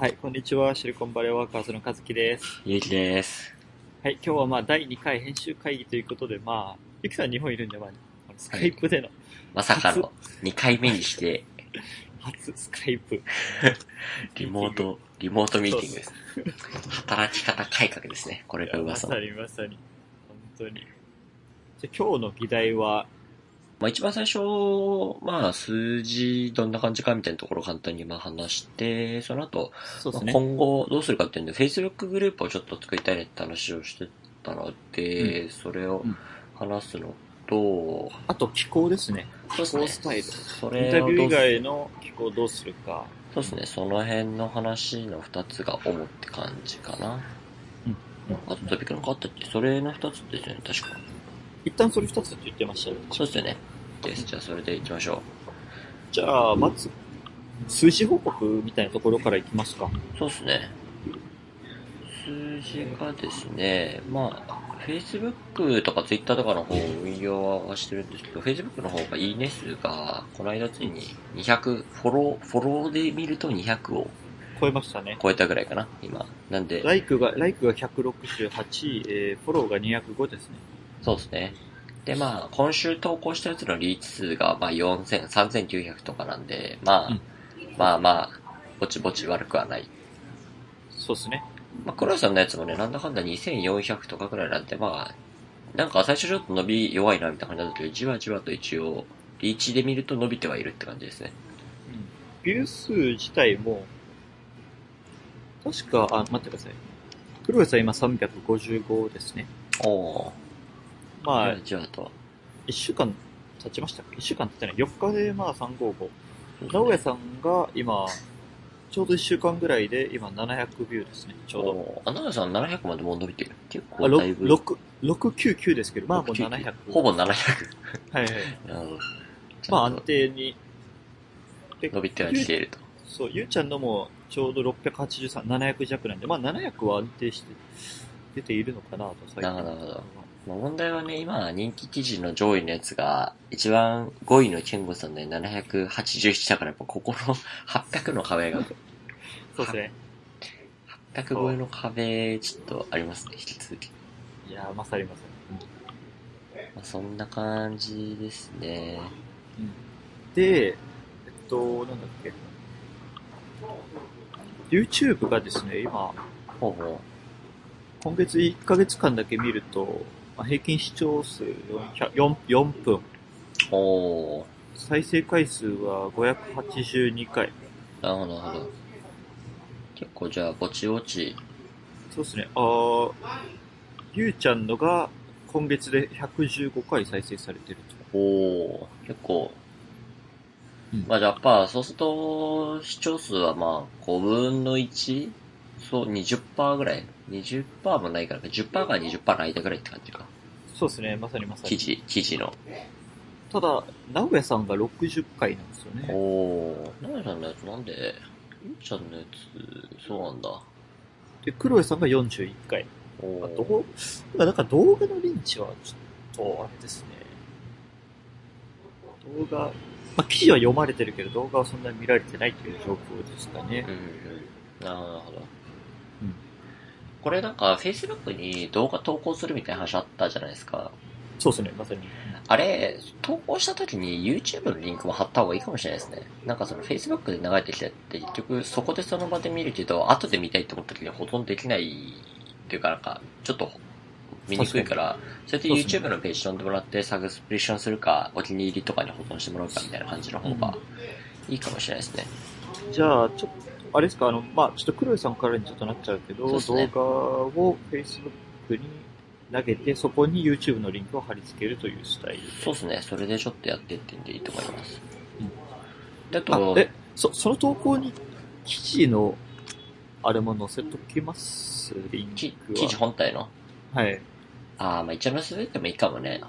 はい、こんにちは。シリコンバレーワーカーズの和樹です。ゆうきです。はい、今日はまあ第2回編集会議ということで、まあ、ゆきさん日本いるんで、まあ、スカイプでのまさかの2回目にして、初スカイプ。リモート、リモートミーティングです。働き方改革ですね。これがま噂のさ。にまさに。本当に。じゃあ今日の議題は、まあ一番最初、まあ数字どんな感じかみたいなところを簡単にまあ話して、その後、ね。まあ今後どうするかっていうんで、Facebook グループをちょっと作りたいねって話をしてたので、それをうん話すのと、あと気候ですね。そうですねスタイル。そインタビュー以外の気候をどうするか。そうですね、その辺の話の二つが主って感じかな。うんあとトピックなんかあったっけ？それの二つですよね、確か。一旦それ二つって言ってましたよね。そうですよね。です。じゃあそれで行きましょじゃあ、まず、数字報告みたいなところからいきますか。う。そうですね。数字がですね、まあ、Facebook とか Twitter とかの方を運用はしてるんですけど、Facebook の方がいいね数が、この間ついに200、フォロー、フォローで見ると200を超えましたね。超えたぐらいかな、今。なんで、ライクが、ライクが168、えー、フォローが205ですね。そうですね。で、まあ、今週投稿したやつのリーチ数が、まあ、4000、3900とかなんで、まあ、うんまあまあ、ぼちぼち悪くはない。そうですね。まあ、黒井さんのやつもね、なんだかんだ2400とかくらいなんで、まあ、なんか最初ちょっと伸び弱いなみたいな感じなんだけど、じわじわと一応、リーチで見ると伸びてはいるって感じですね。ビュー数自体も、確か、あ、待ってください。黒井さん今355ですね。おー。まあ、じわじわと。1週間経ちましたっけ ?1 週間経ってない。4日でまあ355。直江さんが今、ちょうど1週間ぐらいで今700ビューですね。ちょうど。あ、長井さん700までもう伸びてる。結あ、構だいぶ。6、699ですけど、まあもう699 700。ほぼ700。はいはい。まあ安定に。で伸びてはきていると。そう、ゆうちゃんのもちょうど683、700弱なんで、まあ700は安定して出ているのかなと、最なるほどなるほどまあ、問題はね、今、人気記事の上位のやつが、一番5位のケンゴさんで787だから、やっぱここの800の壁が、そうですね。800超えの壁、ちょっとありますね、引き続き。いやー、まさにまさまあ、そんな感じですね。に。で、えっと、なんだっけ。YouTube がですね、今、ほうほ今月1ヶ月間だけ見ると、まあ、平均視聴数400 4, 4分、う。おー。再生回数は582回。なるほど、なるほど。結構じゃあ、ぼちぼち。そうですね。あーゆうちゃんのが今月で115回再生されてると。おー。結構。うんまあ、じゃあやっぱ、そうすると、視聴数はまあ、5分の 1? そう、20%ぐらい。20%もないからか、10%から20%の間ぐらいって感じか。そうですね。まさにまさに。記事、記事の。ただ、直江さんが60回なんですよね。おー。なやさんのやつなんで、ゆうちゃんのやつ、そうなんだ。で、黒江さんが41回。おー。あどうまあだから動画のリンチはちょっと、あれですね。動画、まあ記事は読まれてるけど動画はそんなに見られてないという状況ですかねうん。うん。なるほど。うんこれなんか、Facebook に動画投稿するみたいな話あったじゃないですか。そうですね、まさに。あれ、投稿した時に YouTube のリンクも貼った方がいいかもしれないですね。なんかその Facebook で流れてきたって結局そこでその場で見るけど、後で見たいって思った時にはほとんどできないっていうかなんか、ちょっと見にくいから、それでそうですね YouTube のページ飛んでもらってサブスクリプションするか、お気に入りとかに保存してもらうかみたいな感じの方がいいかもしれないですね。じゃあ、ちょっと、あれですか、あの、まあちょっと黒井さんからにちょっとなっちゃうけど、ね動画を Facebook に投げて、そこに YouTube のリンクを貼り付けるというスタイルで。そうですね。それでちょっとやってってんでいいと思います。うんでああと、、え、そ、その投稿に記事の、あれも載せときます？リンきクは。記事本体の？はい。ああ、まあ一応載せてってもいいかもね。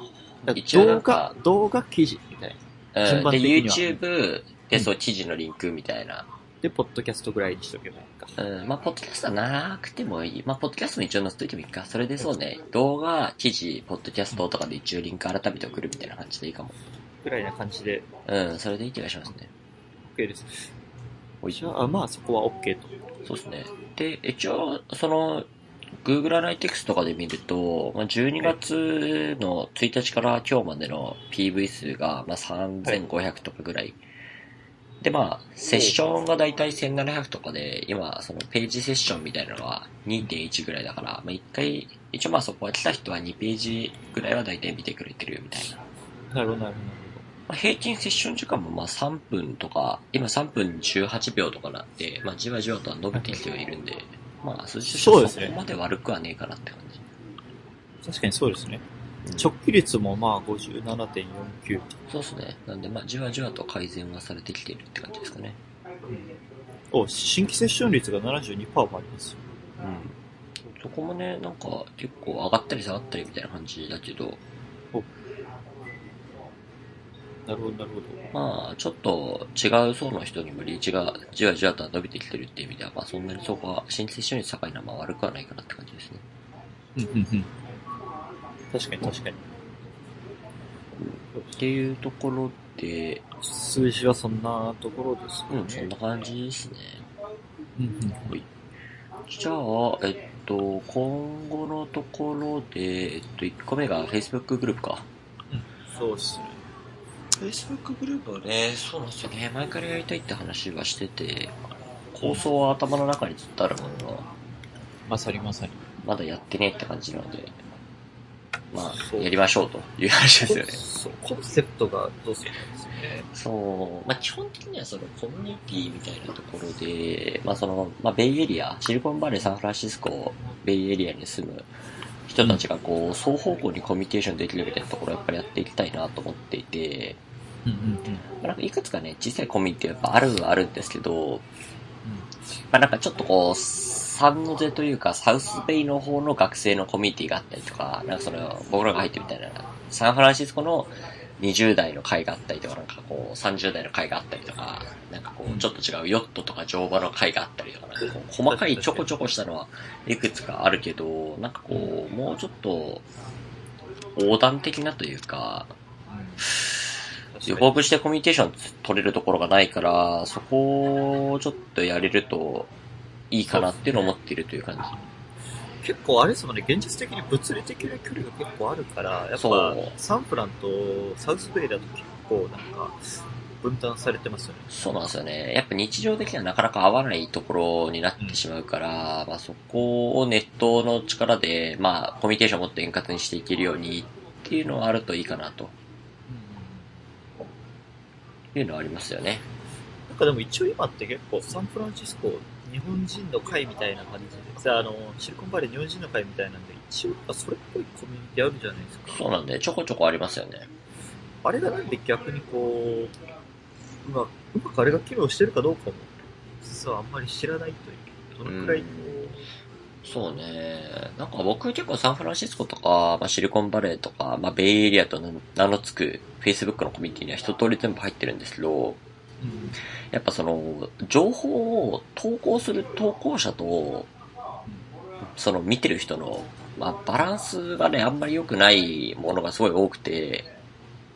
だ一応な動画、動画記事みたいな。順うん。で、YouTube で、うんそう、記事のリンクみたいな。で、ポッドキャストぐらいにしとけばいいか。うん。まあ、ポッドキャストはなくてもいい。まあ、ポッドキャストも一応載せといてもいいか。それでそうね、動画、記事、ポッドキャストとかで一応リンク改めて送るみたいな感じでいいかも。ぐらいな感じでうん、それでいい気がしますね。OK です。じゃあ、まあそこは OK と。そうですね。で、一応、その、Google Analytics とかで見ると、まあ、12月の1日から今日までの PV 数が、まあ、3500とかぐらい。で、まあ、セッションがだいたい1700とかで、今、そのページセッションみたいなのが2.1ぐらいだから、まあ、1回、一応まあそこは来た人は2ページぐらいはだいたい見てくれてるみたいな。なるほど、なるまあ、平均セッション時間もまあ3分とか、今3分18秒とかなんで、まあじわじわとは伸びてきてはいるんで、まあ数字としてはそこまで悪くはねえかなって感じ。ほど。確かにそうですね。うん直帰率もまあ57.49。そうですね。なんでまあじわじわと改善はされてきているって感じですかね。お、新規セッション率が72%もありますよ。うん。そこもね、なんか結構上がったり下がったりみたいな感じだけど、なるほど、なるほど。まあちょっと違う層の人にもリーチがじわじわと伸びてきてるっていう意味では、まあそんなにそこは新規セッション率高いのはまあ悪くはないかなって感じですね。うんうんうん。確かに確かに。っていうところで、数字はそんなところですうん、そね。んな感じですね。うんうんはい。じゃあ、えっと、今後のところで、えっと、1個目が Facebook グループか。そうっすね。Facebook グループはね、そうなんですよね。前からやりたいって話はしてて、構想は頭の中にずっとあるものの、まさにまさに。まだやってねえって感じなので、まあ、やりましょうという話ですよね。そう、コンセプトがどうするかですよね。そう、まあ基本的にはそのコミュニティみたいなところで、まあその、まあベイエリア、シリコンバレー、サンフランシスコ、ベイエリアに住む人たちがこう、双方向にコミュニケーションできるみたいなところをやっぱりやっていきたいなと思っていて、うんうんうん。まあなんかいくつかね、小さいコミュニティはやっぱあるはあるんですけど、まあなんかちょっとこう、サンノゼというか、サウスベイの方の学生のコミュニティがあったりとか、なんかその、僕らが入ってるみたいな、サンフランシスコの20代の会があったりとか、なんかこう、30代の会があったりとか、なんかこう、ちょっと違うヨットとか乗馬の会があったりとか、なんかこう細かいちょこちょこしたのはいくつかあるけど、なんかこう、もうちょっと、横断的なというか、予告してコミュニケーション取れるところがないから、そこをちょっとやれるといいかなっていうのを思っているという感じ。結構あれですもんね、現実的に物理的な距離が結構あるから、やっぱサンフランとサウスベイだと結構なんか分担されてますよね。そうなんですよね。やっぱ日常的にはなかなか合わないところになってしまうから、まあそこをネットの力で、まあコミュニケーションをもっと円滑にしていけるようにっていうのはあるといいかなというのはありますよね。なんかでも一応今って結構サンフランシスコ日本人の会みたいな感じで、さあの、シリコンバレー日本人の会みたいなんで、一応やっぱそれっぽいコミュニティあるじゃないですか。そうなんで、ちょこちょこありますよね。あれがなんで逆にこう、うまうまくあれが機能してるかどうかも、実はあんまり知らないという。どのくらいこそうね。なんか僕結構サンフランシスコとか、まあ、シリコンバレーとか、まあ、ベイエリアと名名の付く Facebook のコミュニティには一通り全部入ってるんですけど、やっぱその、情報を投稿する投稿者と、その見てる人の、まあ、バランスがね、あんまり良くないものがすごい多くて、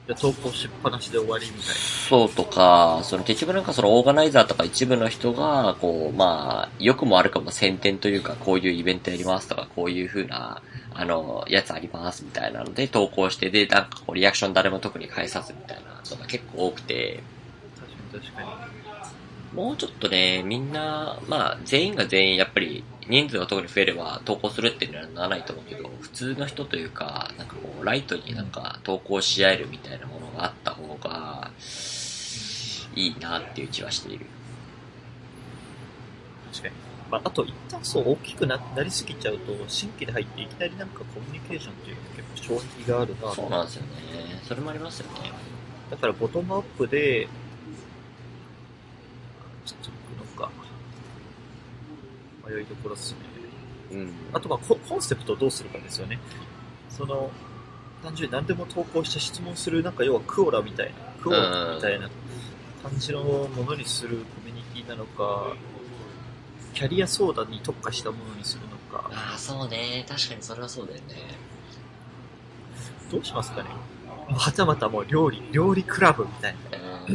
で投稿しっぱなしで終わりみたいな。そうとか、その結局なんかそのオーガナイザーとか一部の人が、こう、まあ、良くも悪くも宣伝というか、こういうイベントやりますとか、こういう風な、あの、やつありますみたいなので投稿して、で、なんかこう、リアクション誰も特に返さずみたいなのが結構多くて、確かに。もうちょっとね、みんな、まあ、全員が全員やっぱり、人数が特に増えれば投稿するっていうのはならないと思うけど、普通の人というか、なんかこう、ライトになんか投稿し合えるみたいなものがあった方が、いいなっていう気はしている。確かに。まあ、あと一旦そう大きくななりすぎちゃうと、新規で入っていきなりなんかコミュニケーションというか結構障壁があるなとそうなんですよね。それもありますよね。だからボトムアップで、ちょっと行くのか。迷いどころっすね。うん。あとまあココンセプトをどうするかですよね。その、単純に何でも投稿して質問する、なんか要はクオラみたいな、クオラみたいな感じのものにするコミュニティなのか、キャリア相談に特化したものにするのか、ああ、そうね。確かにそれはそうだよね。どうしますかね。はたまたもう料理、料理クラブみたいな。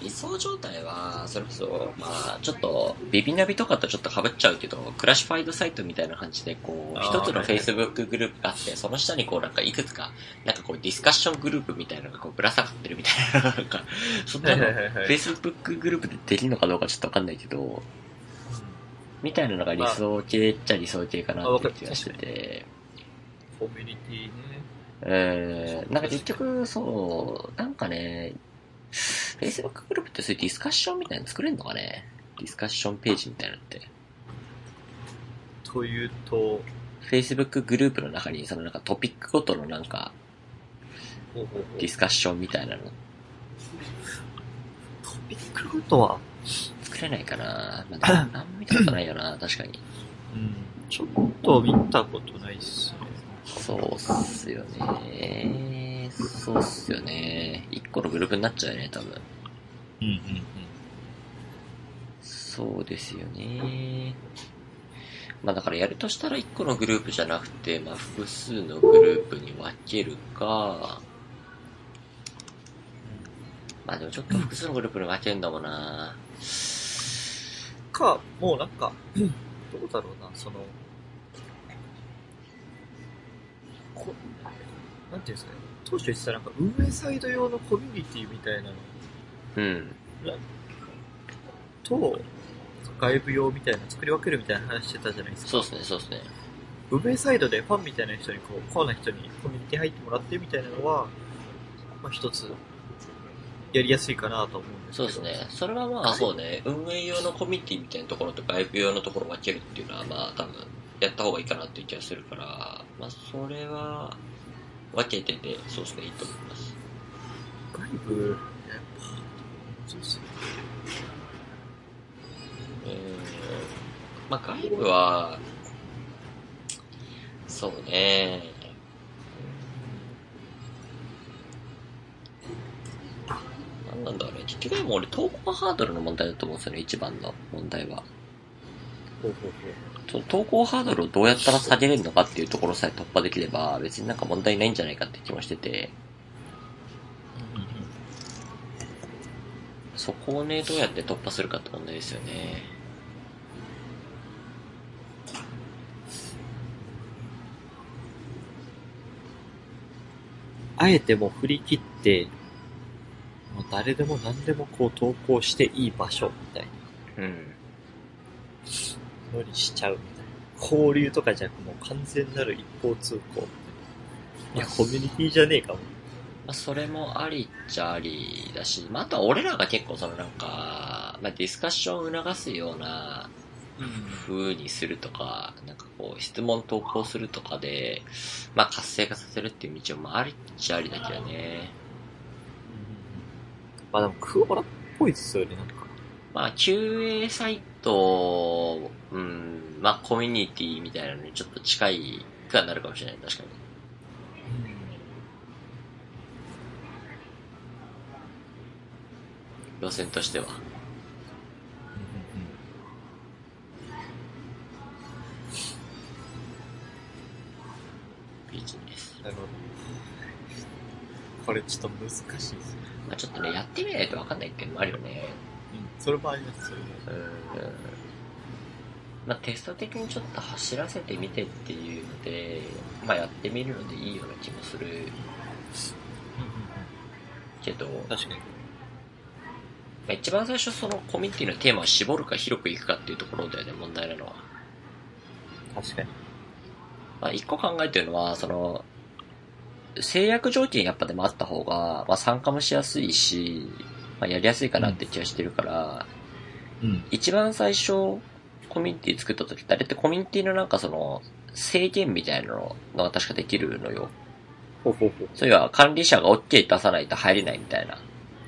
理想状態は、それこそ、まあ、ちょっと、ビビナビとかとちょっと被っちゃうけど、クラッシュファイドサイトみたいな感じで、こう、一つの Facebook グループがあって、その下にこう、なんかいくつか、なんかこう、ディスカッショングループみたいなのがこう、ぶら下がってるみたいな、なんか、そんなの、Facebook グループでできるのかどうかちょっとわかんないけど、みたいなのが理想系っちゃ理想系かなって気がしてて、コミュニティね。えー、なんか結局、そう、なんかね、Facebook グループってそういうディスカッションみたいなの作れるのかね？ディスカッションページみたいなのって。というと、Facebook グループの中にそのなんかトピックごとのなんかディスカッションみたいなのトピックごとは、作れないかなまあ、な んも見たことないよな、確かに。うん、ちょっと見たことないっすね。そうっすよね。そうっすよね。一個のグループになっちゃうよね、多分。うんうんうん。そうですよね。まあだからやるとしたら1個のグループじゃなくて、まあ複数のグループに分けるか、まあでもちょっと複数のグループに分けるのもんなか、もうなんか、どうだろうな、その、こなんていうんですかね、当初言ってたなんか運営サイド用のコミュニティみたいなのうん。と、外部用みたいな作り分けるみたいな話してたじゃないですか。そうですね、そうですね。運営サイドでファンみたいな人にこう、コアな人にコミュニティ入ってもらってみたいなのは、まあ一つ、やりやすいかなと思うんですけど。そうですね。それはまあそうね、運営用のコミュニティみたいなところと外部用のところを分けるっていうのはまあ多分やった方がいいかなっていう気がするから、まあそれは分けてて、そうですね、いいと思います。外部、やっぱ、そうっすね。えー、まあ外部は、そうね、なんなんだろうね。結局でも俺投稿ハードルの問題だと思うんですよね、一番の問題は。ほうほうほう。その投稿ハードルをどうやったら下げれるのかっていうところさえ突破できれば、別になんか問題ないんじゃないかって気もしてて、そこをね、どうやって突破するかって問題ですよね。あえてもう振り切って、もう誰でも何でもこう投稿していい場所みたいうん。なのにしちゃうみたいな。交流とかじゃなくもう完全なる一方通行みたいな。いや、コミュニティじゃねえかも。まあ、それもありっちゃありだし、まあ、あとは俺らが結構そのなんか、まあ、ディスカッションを促すような風にするとか、なんかこう、質問投稿するとかで、まあ、活性化させるっていう道もありっちゃありだけどね。まあでも、クオラっぽいですよね、なんか。まあ、QA サイト、うん、まあ、コミュニティみたいなのにちょっと近いくはなるかもしれない、確かに。路線としては。ビジネス。なるほど。これちょっと難しいですね。まあ、ちょっとね、やってみないとわかんないっていうのもあるよね。うん。それもありますよね。うん。まあ、テスト的にちょっと走らせてみてっていうので、まあ、やってみるのでいいような気もするけど、ま確かに。あ、一番最初そのコミュニティのテーマを絞るか広くいくかっていうところだよね、問題なのは。確かに。まあ、一個考えてるのは、その、制約条件やっぱでもあった方が、まあ、参加もしやすいし、まあ、やりやすいかなって気がしてるから、うん。一番最初、コミュニティ作った時って、あれってコミュニティのなんかその、制限みたいなのが確かできるのよ。ほうほうほう。そういは管理者が OK 出さないと入れないみたいな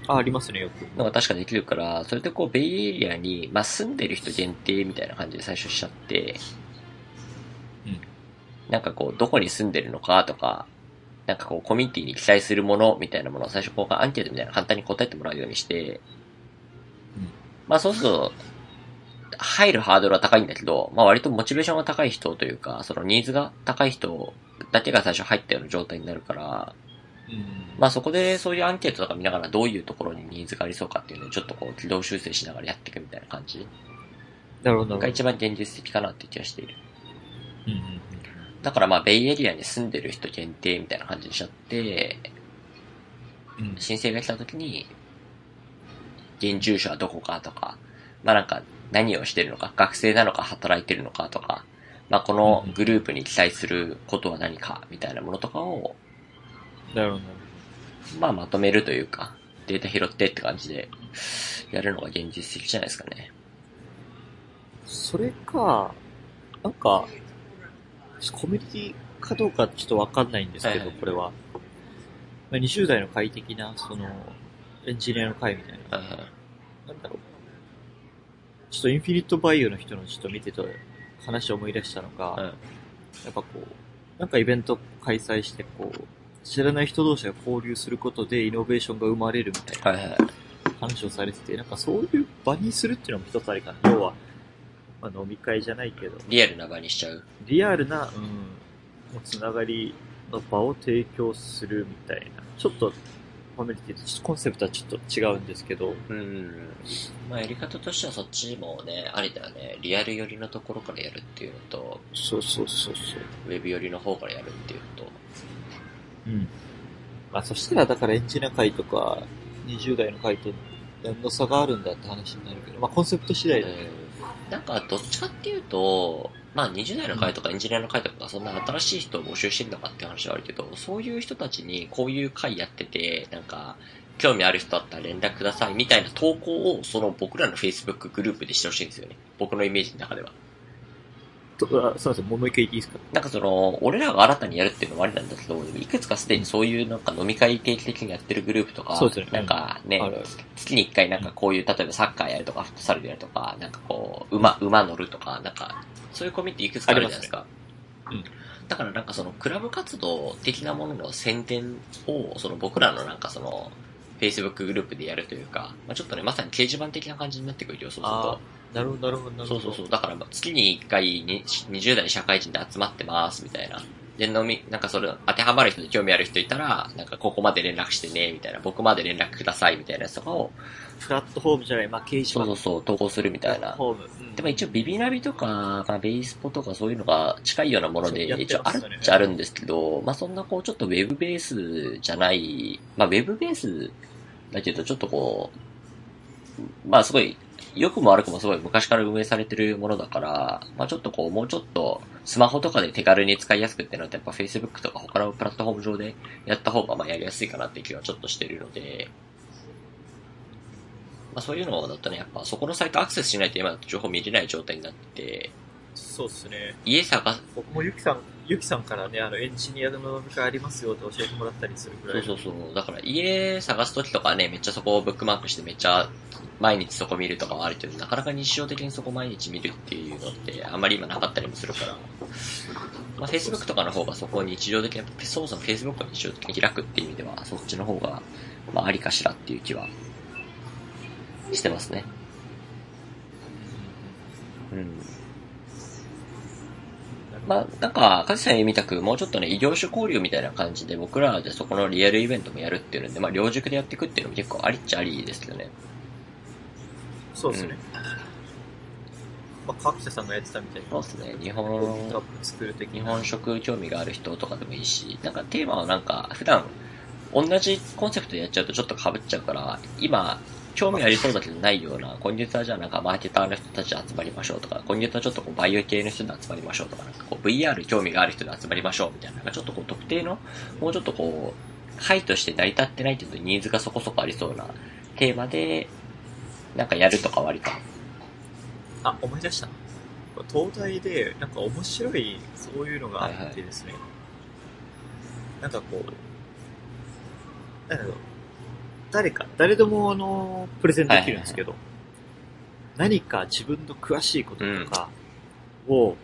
あ、ありますね、よく。のが確かできるから、それでこう、ベイエリアに、まあ、住んでる人限定みたいな感じで最初しちゃって、うん。なんかこう、どこに住んでるのかとか、なんかこう、コミュニティに記載するものみたいなものを最初こう、アンケートみたいな簡単に答えてもらうようにして、うんまあそうすると、入るハードルは高いんだけど、まあ割とモチベーションが高い人というか、そのニーズが高い人だけが最初入ったような状態になるから、うん。まあそこでそういうアンケートとか見ながらどういうところにニーズがありそうかっていうのをちょっとこう軌道修正しながらやっていくみたいな感じなるほど、が一番現実的かなって気がしている。うん。だからまあベイエリアに住んでる人限定みたいな感じにしちゃって、うん。申請が来た時に、現住所はどこかとか、まあなんか何をしてるのか、学生なのか働いてるのかとか、まあこのグループに記載することは何かみたいなものとかを、なるほど、まあまとめるというか、データ拾ってって感じでやるのが現実的じゃないですかね。それか、なんか、コミュニティかどうかちょっとわかんないんですけど、はいはいこれは。まあ、20代の会的な、その、エンジニアの会みたいな。うんなんだろう。ちょっとインフィニットバイオの人のちょっと見てて話を思い出したのが、うんやっぱこう、なんかイベント開催して、こう、知らない人同士が交流することでイノベーションが生まれるみたいな。話をされてて、なんかそういう場にするっていうのも一つありかな。要は、まあ、飲み会じゃないけど、リアルな場にしちゃう？リアルな、うん、もうつながりの場を提供するみたいな。ちょっと、コミュニティとコンセプトはちょっと違うんですけど、うん。まあやり方としてはそっちもね、ありだよね。リアル寄りのところからやるっていうのと、そうそうそうそう。ウェブ寄りの方からやるっていうのと、うん。まあそしたらだからエンジニア会とか20代の会と何の差があるんだって話になるけど、まあコンセプト次第だね。うんなんかどっちかっていうと、まあ20代の会とかエンジニアの会とかそんな新しい人を募集してるのかって話はあるけど、そういう人たちにこういう会やってて、なんか、興味ある人だったら連絡くださいみたいな投稿をその僕らの Facebook グループでしてほしいんですよね。僕のイメージの中では。とあすいません、もう一回いいですか？なんかその、俺らが新たにやるっていうのもありなんだけど、いくつかすでにそういうなんか飲み会定期的にやってるグループとか、そうですよねなんかね、あるある月に一回なんかこういう、例えばサッカーやるとか、フットサルやるとか、なんかこう、馬、馬乗るとか、なんか、そういうコミュニティいくつかあるじゃないですか。ありますだからなんかそのクラブ活動的なものの宣伝を、その僕らのなんかその、Facebook グループでやるというか、まあ、ちょっとね、まさに掲示板的な感じになってくるよ、そうするとあ。なるほど、なるほど、なるほど。そうそうそう。だから、月に1回に20代社会人で集まってます、みたいな。で、飲み、なんかそれ、当てはまる人で興味ある人いたら、なんかここまで連絡してね、みたいな。僕まで連絡ください、みたいなやつとかを、プラットフォームじゃない、まあ掲示板。そうそうそう、投稿するみたいな。フォーム。うんでも一応ビビナビとか、まあ、ベイスポとかそういうのが近いようなもので、一応あるっちゃあるんですけど、まあそんなこうちょっとウェブベースじゃない、まあウェブベースだけどちょっとこう、まあすごい、良くも悪くもすごい昔から運営されてるものだから、まあちょっとこうもうちょっとスマホとかで手軽に使いやすくってなるとやっぱ Facebook とか他のプラットフォーム上でやった方がまあやりやすいかなっていう気はちょっとしてるので、まあそういうのだとね、やっぱそこのサイトアクセスしないと今だと情報見れない状態になってて、そうっすね。家探す、僕もゆきさん、ゆきさんからね、あの、エンジニアの飲み会ありますよって教えてもらったりするぐらい。そうそうそう。だから家探すときとかね、めっちゃそこをブックマークしてめっちゃ毎日そこ見るとかはあるけど、なかなか日常的にそこ毎日見るっていうのってあんまり今なかったりもするから、まあ Facebook とかの方がそこを日常的に、そもそも Facebook を日常的に開くっていう意味では、そっちの方が、まあありかしらっていう気はしてますね。うん。まあ、なんか、かつさんみたく、もうちょっとね、異業種交流みたいな感じで、僕らでそこのリアルイベントもやるっていうので、まあ、両軸でやっていくっていうのも結構ありっちゃありですけどね。そうですね。まあ、川北さんがやってたみたいな。そうですね。日本、プ作る的日な。本食興味がある人とかでもいいし、なんかテーマはなんか、普段、同じコンセプトでやっちゃうとちょっと被っちゃうから、今、興味ありそうだけどないような、今月はじゃあなんかマーケターの人たち集まりましょうとか、今月はちょっとこうバイオ系の人で集まりましょうとか、なんかこう VR 興味がある人で集まりましょうみたいな、なんかちょっとこう特定の、もうちょっとこう、会として成り立ってないけどニーズがそこそこありそうなテーマで、なんかやるとか割と。あ、思い出した。東大で、なんか面白い、そういうのがあってですね。なんかこう、なんだろう。誰か、誰でもあの、プレゼンできるんですけど、何か自分の詳しいこととかを、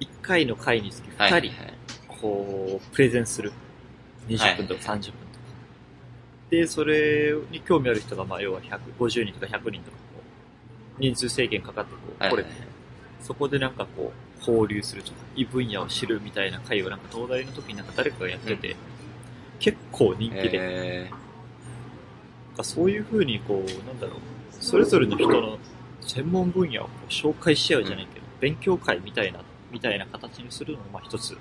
1回の回につき2人、こう、プレゼンする。20分とか30分とか。で、それに興味ある人が、まあ、要は150人とか100人とか、こう人数制限かかってこう、これ、そこでなんかこう、交流するとか、異分野を知るみたいな会をなんか東大の時になんか誰かがやってて、結構人気で、かそういう風にこう、なんだろう、それぞれの人の専門分野をこう紹介し合うじゃないけど、勉強会みたいな、みたいな形にするのもまあ一つ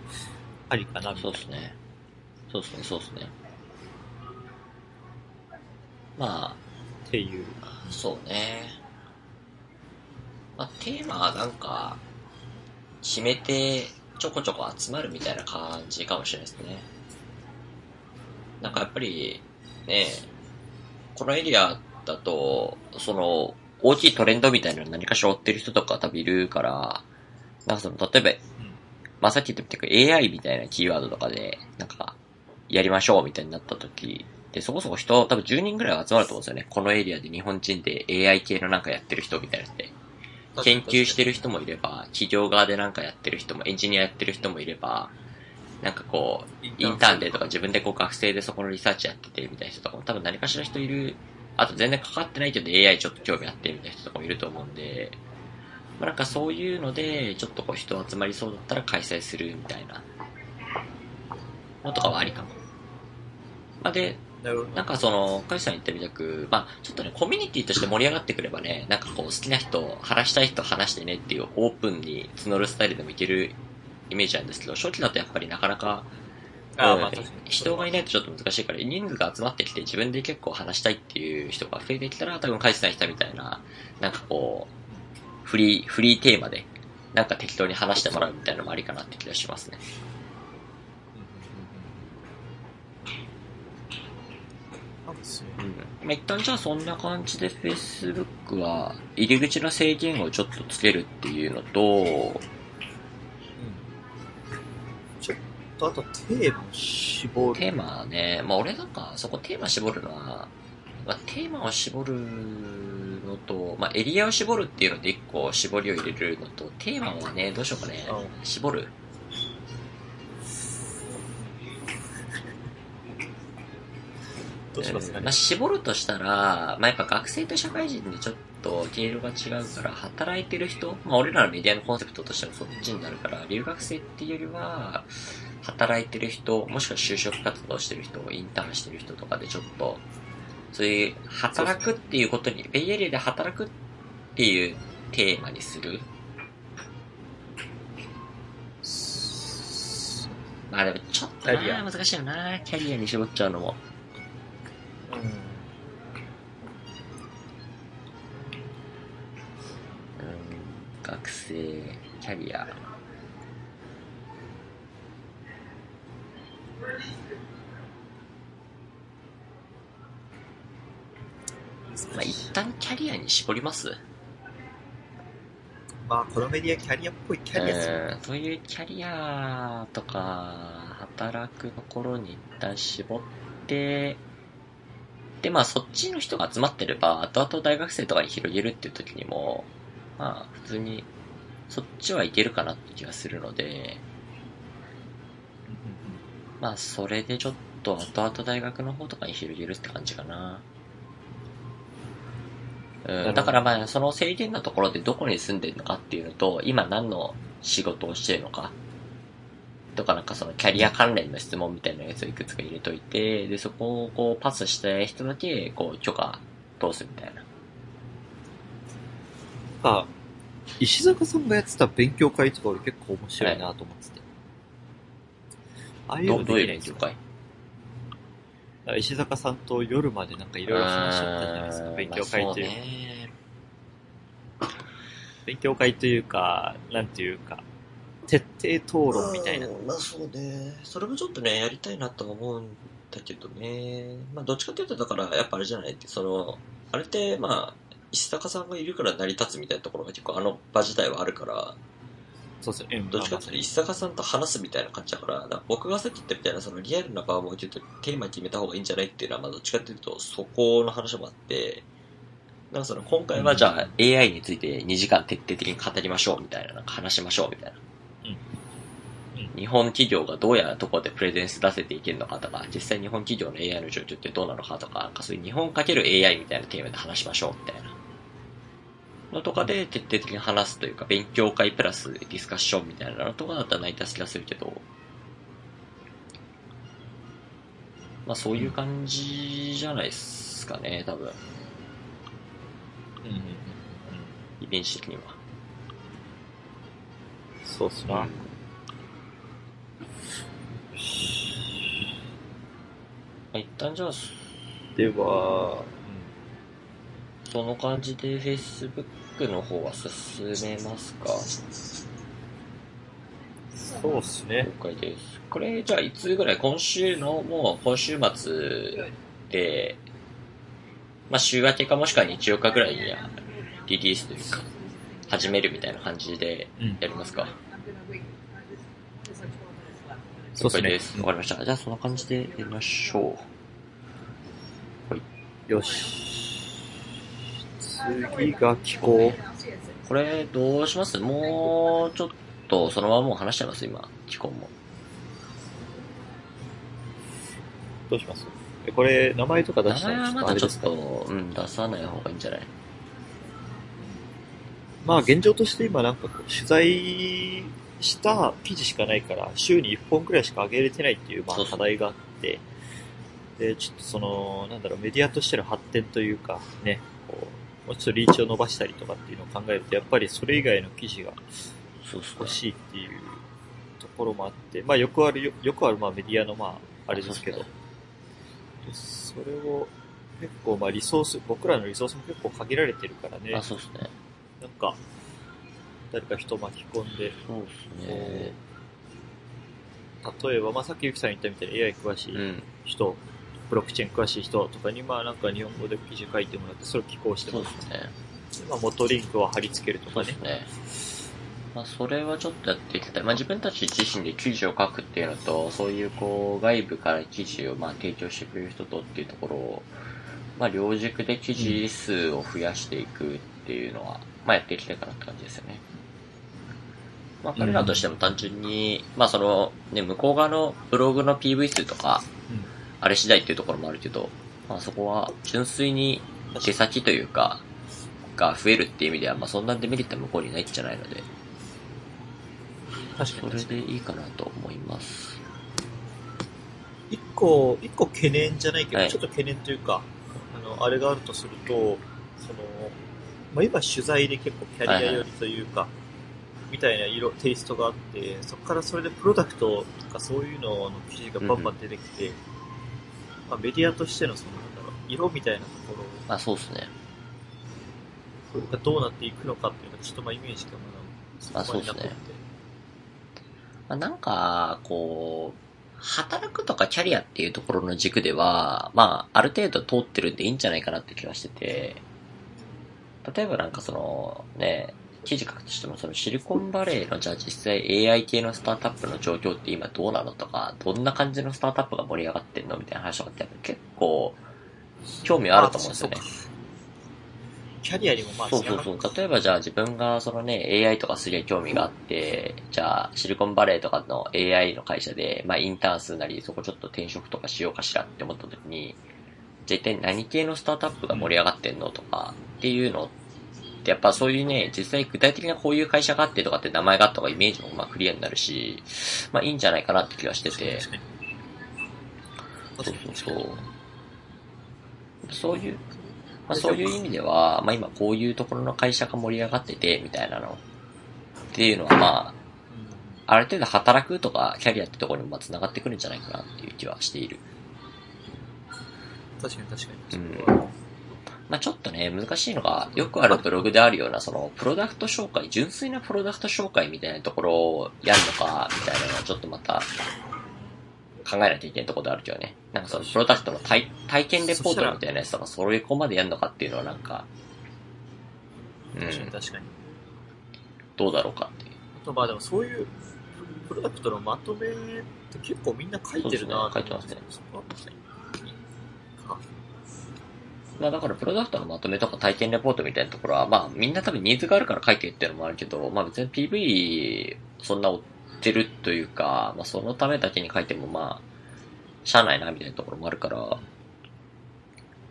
ありかな、ー、みたいうな。そですね。そうですね、そうですね。まっていう。あ、そうね。まあ、テーマはなんか、決めてちょこちょこ集まるみたいな感じかもしれないですね。なんかやっぱり、ね、このエリアだと、その、大きいトレンドみたいなの何かしら追ってる人とか多分いるから、なんかその、例えば、まあ、さっき言ったみたいに AI みたいなキーワードとかで、なんか、やりましょうみたいになった時、で、そこそこ人、多分10人ぐらいは集まると思うんですよね。このエリアで日本人で AI 系のなんかやってる人みたいなのって。研究してる人もいれば、企業側でなんかやってる人も、エンジニアやってる人もいれば、なんかこう、インターンでとか自分でこう学生でそこのリサーチやっててみたいな人とかも多分何かしら人いる。あと全然かかってないけど AI ちょっと興味あってみたいな人とかもいると思うんで、まあ、なんかそういうので、ちょっとこう人集まりそうだったら開催するみたいなのとかはありかも。まあ、で、なんかその、カイさん言ったみたく、まあちょっとね、コミュニティとして盛り上がってくればね、なんかこう好きな人、話したい人話してねっていうオープンに募るスタイルでもいけるイメージなんですけど、初期だとやっぱりなかなか、人がいないとちょっと難しいから、人数が集まってきて自分で結構話したいっていう人が増えてきたら、多分カイさん言ったみたいな、なんかこう、フリー、フリーテーマで、なんか適当に話してもらうみたいなのもありかなって気がしますね。うん。まあ、一旦じゃあそんな感じで Facebook は入り口の制限をちょっとつけるっていうのと、とあとテーマを絞る。テーマはね、まあ俺なんかそこテーマ絞るのは、まあ、テーマを絞るのと、まあエリアを絞るっていうので一個絞りを入れるのと、テーマはね、どうしようかね。う、絞る？どうしますかね。うん。まあ、。絞るとしたら、まあ、やっぱ学生と社会人でちょっと経路が違うから、働いてる人、まあ、俺らのメディアのコンセプトとしてもそっちになるから、留学生っていうよりは、働いてる人、もしくは就職活動してる人、インターンしてる人とかでちょっと、そういう、働くっていうことに、ベイエリアで働くっていうテーマにする。まあでもちょっと難しいよな、キャリアに絞っちゃうのも。うん学生、キャリア。まあ、一旦キャリアに絞ります？まあ、このメディアキャリアっぽいキャリアする。うんそういうキャリアとか、働くところに一旦絞って、で、まあそっちの人が集まってれば、後々大学生とかに広げるっていう時にも、まあ普通に、そっちはいけるかなって気がするので、まあそれでちょっと後々大学の方とかに広げるって感じかな。うん、だからまあその制限のところでどこに住んでるのかっていうのと、今何の仕事をしてるのか、とかなんかそのキャリア関連の質問みたいなやつをいくつか入れといて、で、そこをこうパスしたい人だけこう許可通すみたいな。あ、石坂さんがやってた勉強会とか俺結構面白いなと思ってて。ああいうどどういう勉強会？だから石坂さんと夜までなんかいろいろ話し合ったじゃないですか。うん勉強会という、まあそうね勉強会というか、なんていうか、徹底討論みたいな。うんまあそうね。それもちょっとね、やりたいなとは思うんだけどね。まあどっちかっていうと、だからやっぱあれじゃない？って、その、あれってまあ、石坂さんがいるから成り立つみたいなところが結構あの場自体はあるから、そうですね。うんどっちかっていうと石坂さんと話すみたいな感じだから、だから僕がさっき言ったみたいなそのリアルな場ちょっとテーマ決めた方がいいんじゃないっていうのは、まあどっちかっていうとそこの話もあって、なんかその今回はじゃあ AI について2時間徹底的に語りましょうみたいな、なんか話しましょうみたいな。日本企業がどうやところでプレゼンス出せていけるのかとか、実際日本企業の AI の状況ってどうなのかとか、なんかそういう日本かける AI みたいなテーマで話しましょうみたいな。のとかで徹底的に話すというか、勉強会プラスディスカッションみたいなのとかだったら成り立つ気がするけど、まあそういう感じじゃないですかね、多分。うんうんうんうん。イメージ的には。そうっすな。まあ、一旦じゃあ、では、その感じで Facebook の方は進めますか？そうっすね。了解です。これ、じゃあいつぐらい今週の、もう今週末で、まあ週明けかもしくは日曜かぐらいにはリリースというか、始めるみたいな感じでうんやりますか？そうっすねです。わかりました。じゃあそんな感じでやりましょう。よし。次が気候。これ、どうします？もう、ちょっと、そのままもう話しちゃいます今、気候も。どうします？えこれ、名前とか出名したら前はまだちょっあと、うん、出さない方がいいんじゃない？まあ現状として今なんかこう取材した記事しかないから、週に1本くらいしか上げれてないっていうまあ課題があって、で、ちょっとその、なんだろう、メディアとしての発展というか、ね、こう、もうちょっとリーチを伸ばしたりとかっていうのを考えると、やっぱりそれ以外の記事が欲。しいっていうところもあって、まあよくあるよ、よくあるまあメディアのまあ、あれですけど、でそれを結構まあリソース、僕らのリソースも結構限られてるからね、あ、そうですね。なんか、誰か人巻き込んで、そうですね。例えば、まあ、さっきゆきさん言ったみたいに AI 詳しいうん。人、ブロックチェーン詳しい人とかに、まあなんか日本語で記事書いてもらって、それを寄稿してもらって、そうですね。まあ元リンクを貼り付けるとかねそうです。ね。まあ、それはちょっとやっていきたい。まあ、自分たち自身で記事を書くっていうのと、そういうこう、外部から記事をまあ提供してくれる人とっていうところを、まあ、両軸で記事数を増やしていくっていうのは、まあ、やっていきたいかなって感じですよね。まあ、彼らとしても単純に、まあ、その、ね、向こう側のブログの PV 数とか、あれ次第っていうところもあるけど、まあ、そこは純粋に手先というか、が増えるっていう意味では、まあ、そんなデメリットは向こうにないんじゃないので、確かに。それでいいかなと思います。一個、一個懸念じゃないけど、はい。ちょっと懸念というか、あの、あれがあるとすると、その、まあ今取材で結構キャリア寄りというか、みたいな色、テイストがあって、そこからそれでプロダクトとかそういうのの記事がバンバン出てきて、まあメディアとしてのその、なんだろう、色みたいなところあ、そうですね。がどうなっていくのかっていうのが、ちょっとまあイメージがまだ、あそうですねこまでなくてまあ、なんか、こう、働くとかキャリアっていうところの軸では、まあ、ある程度通ってるんでいいんじゃないかなって気がしてて、例えばなんかその、ね、記事書くとしても、そのシリコンバレーのじゃあ実際 AI 系のスタートアップの状況って今どうなのとか、どんな感じのスタートアップが盛り上がってんのみたいな話とかってやっぱ結構、興味あると思うんですよね。キャリアにもまあ、そうそうそう。例えばじゃあ自分がそのね、AI とかすげえ興味があって、じゃあシリコンバレーとかの AI の会社で、まあインターンするなり、そこちょっと転職とかしようかしらって思った時に、じゃあ一体何系のスタートアップが盛り上がってんのとかっていうのってやっぱそういうね、実際具体的なこういう会社があってとかって名前があった方がイメージもまあクリアになるし、まあいいんじゃないかなって気がしてて。そうそうそう。そういう、まあそういう意味では、まあ今こういうところの会社が盛り上がってて、みたいなのっていうのはまあ、ある程度働くとかキャリアってところにも繋がってくるんじゃないかなっていう気はしている。確かに確かに。うんまあちょっとね、難しいのが、よくあるブログであるような、その、プロダクト紹介、純粋なプロダクト紹介みたいなところをやるのか、みたいなのはちょっとまた、考えなきゃいけないところであるけどね。なんかその、プロダクトの体体験レポートみたいなやつとか、それこまでやるのかっていうのはなんか、うん、確かに。どうだろうかっていう。あとまあでもそういうプロダクトのまとめって結構みんな書いてるなね書いてますねまあだからプロダクトのまとめとか体験レポートみたいなところは、まあみんな多分ニーズがあるから書いてるっていうのもあるけど、まあ別に PV そんな追ってるというか、まあそのためだけに書いてもまあ、しゃあないなみたいなところもあるから、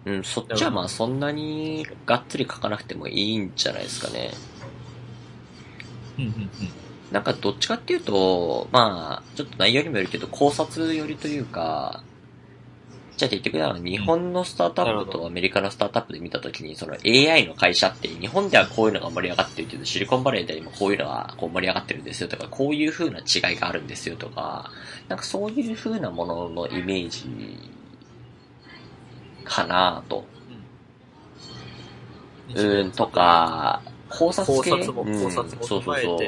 うん、そっちはまあそんなにがっつり書かなくてもいいんじゃないですかね。うんうんうん。なんかどっちかっていうと、まあ、ちょっと内容にもよるけど、考察寄りというか、じゃあ結局は日本のスタートアップとアメリカのスタートアップで見たときに、その AI の会社って日本ではこういうのが盛り上がってるけど、シリコンバレーで今こういうのがこう盛り上がってるんですよとか、こういう風な違いがあるんですよとか、なんかそういう風なもののイメージかなと。うん、とか、考察系？考察も、考察もそうそうそう。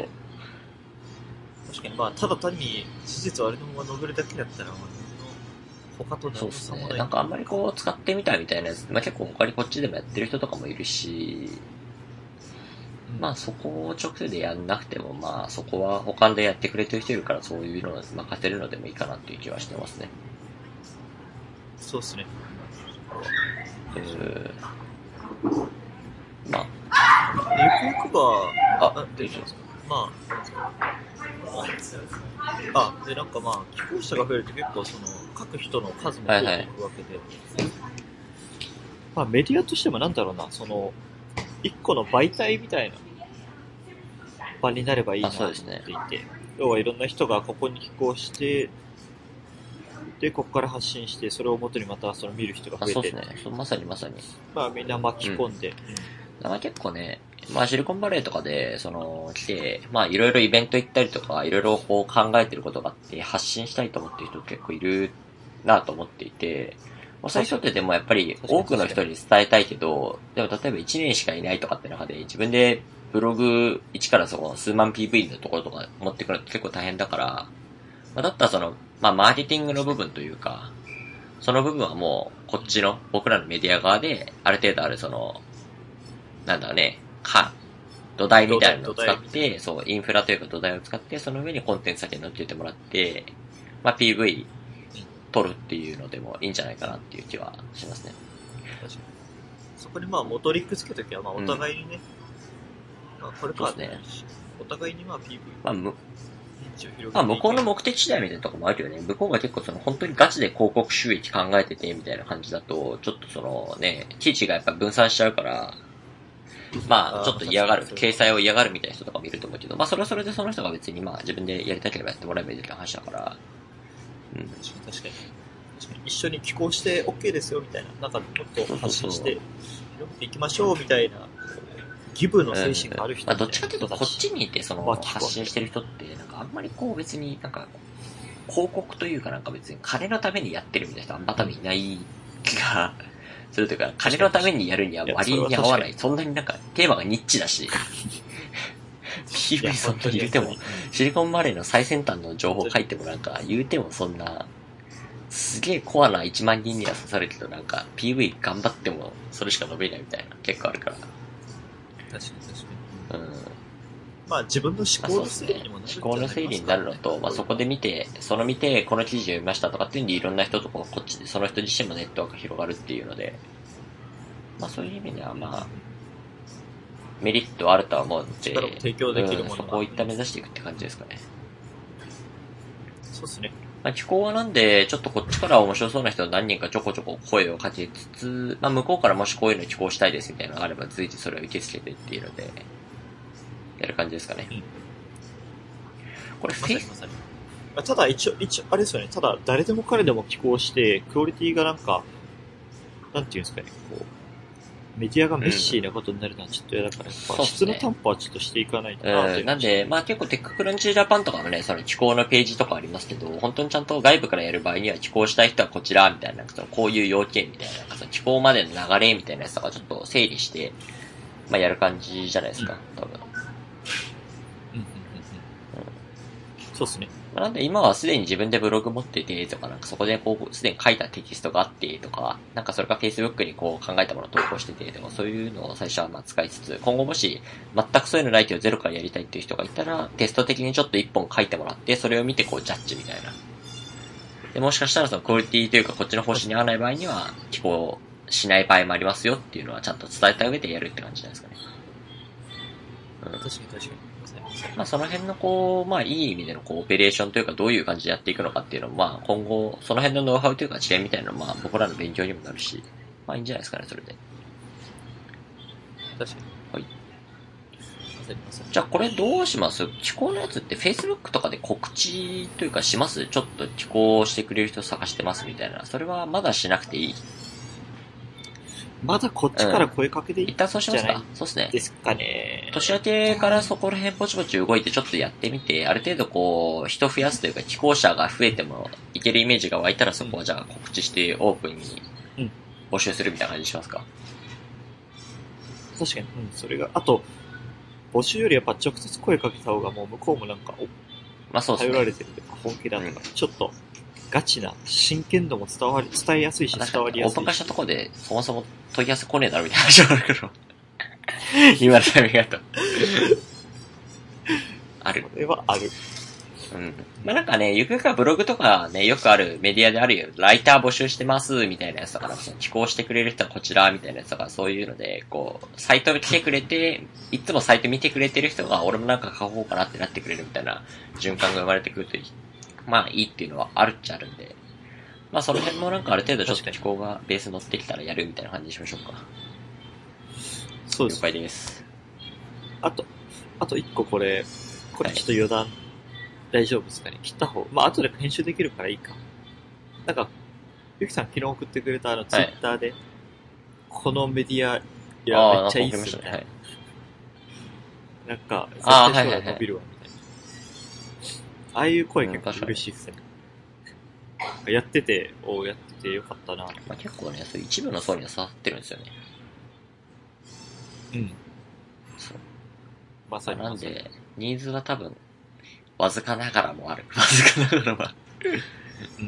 確かにまあ、ただ単に事実をあれのまま述べるだけだったら、他とそうですね。なんかあんまりこう使ってみたいみたいなやつ、まあ結構他にこっちでもやってる人とかもいるし、まあそこを直接でやんなくても、まあそこは他でやってくれてる人いるからそういうのを任せるのでもいいかなっていう気はしてますね。そうですね。うん。まあ。ゆくゆくは、あ、大丈夫ですかまあ、あ、で、なんかまあ、寄稿者が増えると結構その、書く人の数も増えていくわけで、まあメディアとしてもなんだろうな、その、一個の媒体みたいな場になればいいなと思っていて、ね、要はいろんな人がここに寄稿して、で、ここから発信して、それをもとにまたその見る人が増えて。そうですね。まさにまさに。まあみんな巻き込んで。うん。だから結構ね、まあシリコンバレーとかで、その、来て、まあいろいろイベント行ったりとか、いろいろこう考えてることがあって、発信したいと思ってる人結構いるなと思っていて、まあ、最初ってでもやっぱり多くの人に伝えたいけど、でも例えば1年しかいないとかって中で自分でブログ1からそこ数万 PV のところとか持ってくるのって結構大変だから、まあ、だったらその、まあマーケティングの部分というか、その部分はもうこっちの僕らのメディア側である程度あるその、なんだろうね、か、土台みたいなのを使って、そう、インフラというか土台を使って、その上にコンテンツだけ乗っけてもらって、まあ PV 取るっていうのでもいいんじゃないかなっていう気はしますね。確かに。そこにまあ、元リックつけときは、まあ、お互いにね、うん、まあ、これからね、お互いにまあ、PV。まあ、む、まあ、向こうの目的次第みたいなとこもあるよね。向こうが結構その、本当にガチで広告収益考えてて、みたいな感じだと、ちょっとそのね、記事がやっぱ分散しちゃうから、まあ、ちょっと嫌がる、掲載を嫌がるみたいな人とかもいると思うけど、まあ、それはそれでその人が別にまあ、自分でやりたければやってもらえばいいって話だから、うん、確かに。一緒に寄稿して OK ですよみたいな、なんかもっと発信して、広めていきましょうみたいな、ギブの精神がある人、うん、まあ、どっちかというと、こっちにいて、その、発信してる人って、なんかあんまりこう別になんか、広告というかなんか別に金のためにやってるみたいな人あんま多分いない気が するというか、金のためにやるには割に合わない。そんなになんかテーマがニッチだし。PV そんなに言うても、シリコンバレーの最先端の情報書いてもなんか、言うてもそんな、すげえコアな1万人には刺さるけど、なんか PV 頑張ってもそれしか伸びないみたいな結構あるから。確かに確かに。うん。まあ自分の思考の整理にもなる、思考の整理になるのと、まあそこで見て、その見て、この記事読みましたとかっていうんでいろんな人とこっちで、その人自身もネットワーク広がるっていうので、まあそういう意味ではまあ、メリットあるとは思うんで、提供できるもの、うん、そこを一旦目指していくって感じですかね。そうですね。まあ、気候はなんで、ちょっとこっちから面白そうな人何人かちょこちょこ声をかけつつ、まあ、向こうからもしこういうの寄稿したいですみたいなのがあれば、随時それを受け付けてっていうので、やる感じですかね。うん、これ、フェイス、ただ一応、一応、あれですよね。ただ、誰でも彼でも寄稿して、クオリティがなんか、なんていうんですかね、こう、メディアが messy なことになるのはちょっと嫌だから、うん、質の担保はちょっとしていかないとな、うん、なんで、まあ結構 TechCrunch Japan とかもね、その寄稿のページとかありますけど、本当にちゃんと外部からやる場合には寄稿したい人はこちら、みたいな、こういう要件みたいな、その寄稿までの流れみたいなやつとかちょっと整理して、まあやる感じじゃないですか、多分。うん、うん、うん。そうっすね。なんで今はすでに自分でブログ持っててとか、なんかそこでこう、すでに書いたテキストがあってとか、なんかそれが Facebook にこう考えたものを投稿しててとか、そういうのを最初はまあ使いつつ、今後もし全くそういうのないけどゼロからやりたいっていう人がいたら、テスト的にちょっと一本書いてもらって、それを見てこうジャッジみたいな。で、もしかしたらそのクオリティというかこっちの方針に合わない場合には、寄稿しない場合もありますよっていうのはちゃんと伝えた上でやるって感じじゃないですかね。うん。確かに確かに。まあその辺のこう、まあいい意味でのこうオペレーションというかどういう感じでやっていくのかっていうのは、まあ今後、その辺のノウハウというか知見みたいなのはまあ僕らの勉強にもなるし、まあいいんじゃないですかね、それで。確かに。はい。じゃあこれどうします？寄稿のやつって Facebook とかで告知というかします？ちょっと寄稿してくれる人探してますみたいな。それはまだしなくていいまだこっちから声かけていい一旦そうしますか。そうですね。ですかね。年明けからそこら辺ぼちぼち動いてちょっとやってみて、ある程度こう、人増やすというか、寄稿者が増えてもいけるイメージが湧いたらそこはじゃあ告知してオープンにうん。募集するみたいな感じにしますか？確かに、うん、それが、あと、募集よりやっぱ直接声かけた方がもう向こうもなんか、おまあそうですね。頼られてるとか本気だとか、うん。ちょっと、ガチな、真剣度も伝わり、伝えやすいし、伝わりやすいしにオープン化したとこで、そもそも問い合わせ来ねえだろみたいな話もあるけど。今のタイミングだと。ある。これはある。うん。まあなんかね、ゆくゆくはブログとかね、よくあるメディアであるよ。ライター募集してます、みたいなやつだから、その寄稿してくれる人はこちら、みたいなやつだから、そういうので、こう、サイト来てくれて、いつもサイト見てくれてる人が、俺もなんか書こうかなってなってくれるみたいな循環が生まれてくるといい、まあいいっていうのはあるっちゃあるんで、まあその辺もなんかある程度ちょっと寄稿がベース乗ってきたらやるみたいな感じにしましょうか。了そうです。解です。あと、あと一個これ、これちょっと余談、大丈夫ですかね切った方、まあ後で編集できるからいいか。なんか、ゆきさん昨日送ってくれたあのツイッターで、このメディア、いや、めっちゃいいっ。すみたいなはい。。なんか、絶対将はいはいはい来伸びるわ。ああいう声結構嬉しいっすね。やってて、おやっててよかったな。まあ結構ね、そういう一部の層には刺さってるんですよね。うん。そう。まさに。なんで、ニーズは多分、わずかながらもある。わずかながらもあうん。る。う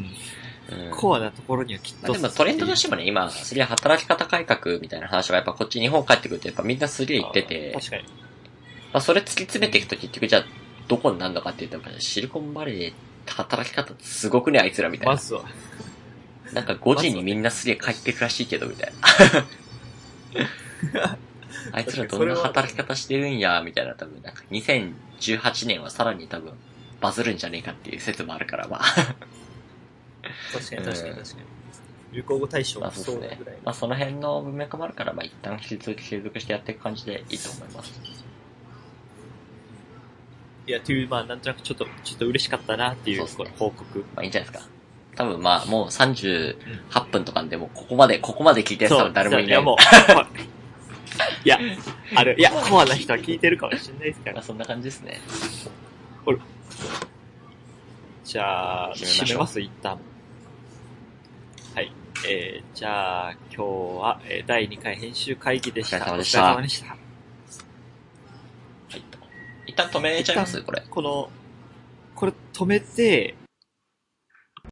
ん。コアなところにはきっと。まあ、でもトレンドとしてもね、今、すげえ働き方改革みたいな話はやっぱこっち日本帰ってくるとやっぱみんなすげえ言ってて、確かに。まあそれ突き詰めていくと結局じゃあ、どこになるのかって言ったら、シリコンバレーで働き方すごくね、あいつらみたいな。まずは。なんか5時にみんなすげえ帰ってくらしいけど、みたいな。あいつらどんな働き方してるんや、みたいな多分、なんか2018年はさらに多分、バズるんじゃねえかっていう説もあるから、まあ。確かに確かにうん確かに。流行語大賞もまあそうですね。まあその辺の文脈もあるから、まあ一旦引き続き継続してやっていく感じでいいと思います。いや、という、まあ、なんとなくちょっと、ちょっと嬉しかったなっていう、そうね報告。まあいいんじゃないですか。多分まあもう38分とかでもうここまで、ここまで聞いてる人は誰もいない。いや、もう、いや、あれ、いや、コアな人は聞いてるかもしれないですから。まあそんな感じですね。じゃあ、締めましょう締めます、一旦。はい。えー、じゃあ、今日は、えー第2回編集会議でした。お疲れ様でしたお疲れ様でした。はい。一旦止めちゃいますこれ。この、これ止めて、